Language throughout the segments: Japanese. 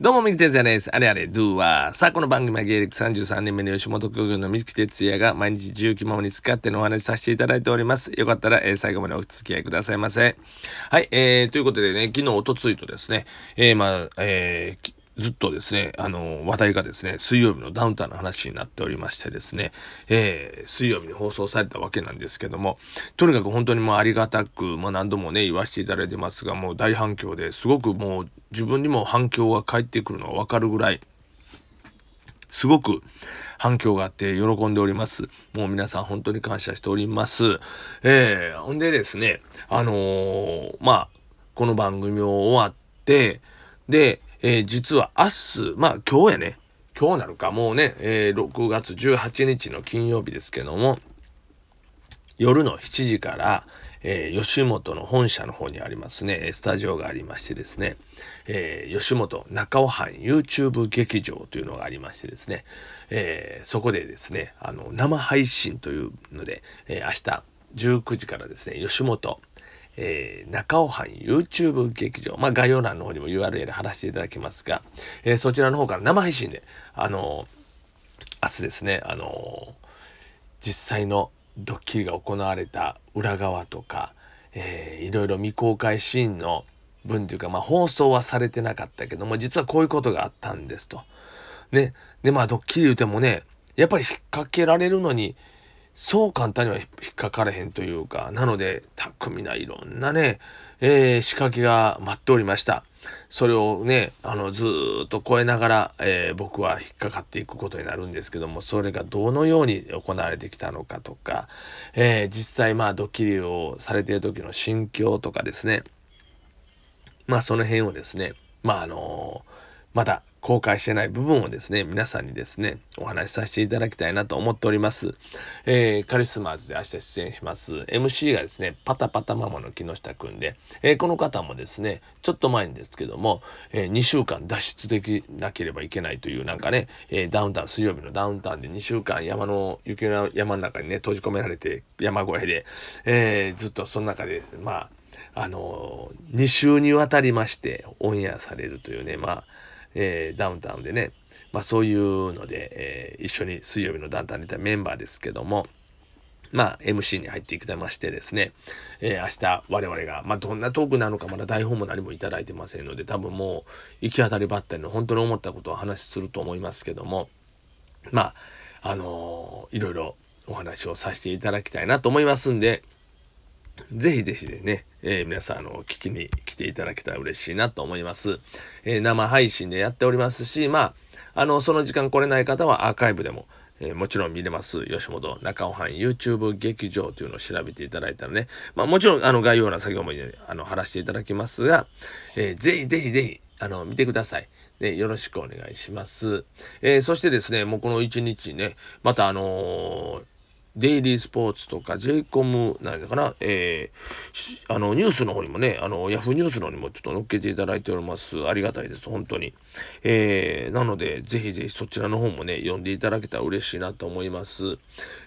どうも、三木哲也です。あれあれ、ドゥは。さあ、この番組は芸歴33年目の吉本興業の三木哲也が毎日自由気ままに使ってのお話しさせていただいております。よかったら、えー、最後までお付き合いくださいませ。はい、えー、ということでね、昨日、おとついとですね、えー、まあ、えー、ずっとですね、あの、話題がですね、水曜日のダウンタウンの話になっておりましてですね、えー、水曜日に放送されたわけなんですけども、とにかく本当にもうありがたく、まあ何度もね、言わせていただいてますが、もう大反響ですごくもう自分にも反響が返ってくるのがわかるぐらい、すごく反響があって喜んでおります。もう皆さん本当に感謝しております。えー、ほんでですね、あのー、まあ、この番組を終わって、で、えー、実は明日、まあ今日やね、今日なるか、もうね、えー、6月18日の金曜日ですけども、夜の7時から、えー、吉本の本社の方にありますね、スタジオがありましてですね、えー、吉本中尾藩 YouTube 劇場というのがありましてですね、えー、そこでですね、あの、生配信というので、え明日19時からですね、吉本えー、中尾藩 YouTube 劇場、まあ、概要欄の方にも URL 貼らせていただきますが、えー、そちらの方から生配信で、あのー、明日ですね、あの実際のドッキリが行われた裏側とか、えー、いろいろ未公開シーンの分というか、まあ、放送はされてなかったけども、実はこういうことがあったんですと。ね。で、まあ、ドッキリ言うてもね、やっぱり引っ掛けられるのに、そう簡単には引っかかれへんというか、なので、巧みないろんなね、えー、仕掛けが待っておりました。それをね、あの、ずっと超えながら、えー、僕は引っかかっていくことになるんですけども、それがどのように行われてきたのかとか、えー、実際まあドッキリをされている時の心境とかですね、まあその辺をですね、まああのまだ公開してない部分をですね、皆さんにですね、お話しさせていただきたいなと思っております。えー、カリスマーズで明日出演します。MC がですね、パタパタママの木下くんで、えー、この方もですね、ちょっと前にですけども、えー、2週間脱出できなければいけないというなんかね、えダウンタウン、水曜日のダウンタウンで2週間山の、雪の山の中にね、閉じ込められて、山越えで、えずっとその中で、まあ、あの2週にわたりましてオンエアされるというね、まあ、えー、ダウンタウンでね、まあ、そういうので、えー、一緒に水曜日のダウンタウンにいたメンバーですけども、まあ、MC に入っていきましてですね、えー、明日我々が、まあ、どんなトークなのかまだ台本も何もいただいてませんので、多分もう行き当たりばったりの本当に思ったことを話すると思いますけども、まあ、あのー、いろいろお話をさせていただきたいなと思いますんで、ぜひぜひでね、えー、皆さん、あの、聞きに来ていただけたら嬉しいなと思います。えー、生配信でやっておりますし、まあ、あの、その時間来れない方はアーカイブでも、えー、もちろん見れます。吉本中尾藩 YouTube 劇場というのを調べていただいたらね、まあもちろんあの概要欄作業も、ね、あの貼らせていただきますが、えー、ぜひぜひぜひ、あの、見てください。で、よろしくお願いします。え、そしてですね、もうこの一日ね、またあのデイリースポーツとか j コムなんだかな、えー、あの、ニュースの方にもね、あの、ヤフーニュースの方にもちょっと載っけていただいております。ありがたいです、本当に。えー、なので、ぜひぜひそちらの方もね、読んでいただけたら嬉しいなと思います。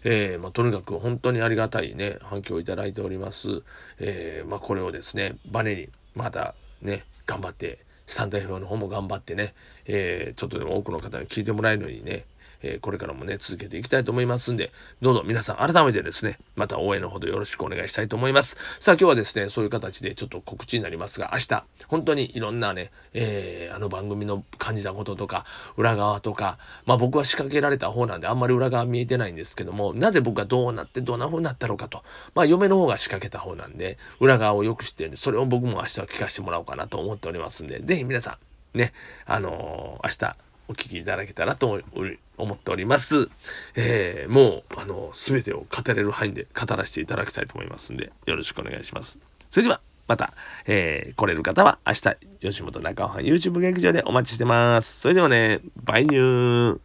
えー、まあ、とにかく本当にありがたいね、反響をいただいております。えー、まあ、これをですね、バネに、またね、頑張って、スタンド FM の方も頑張ってね、えー、ちょっとでも多くの方に聞いてもらえるのにね、えー、これからもね、続けていきたいと思いますんで、どうぞ皆さん改めてですね、また応援のほどよろしくお願いしたいと思います。さあ今日はですね、そういう形でちょっと告知になりますが、明日、本当にいろんなね、えー、あの番組の感じたこととか、裏側とか、まあ僕は仕掛けられた方なんであんまり裏側見えてないんですけども、なぜ僕がどうなってどんな風になったのかと、まあ嫁の方が仕掛けた方なんで、裏側をよく知ってるんで、それを僕も明日は聞かせてもらおうかなと思っておりますんで、ぜひ皆さん、ね、あのー、明日、お聞きいただけたらと思っております。えー、もう、あの、すべてを語れる範囲で語らせていただきたいと思いますんで、よろしくお願いします。それでは、また、えー、来れる方は明日、吉本中尾藩 YouTube 劇場でお待ちしてます。それではね、バイニュー。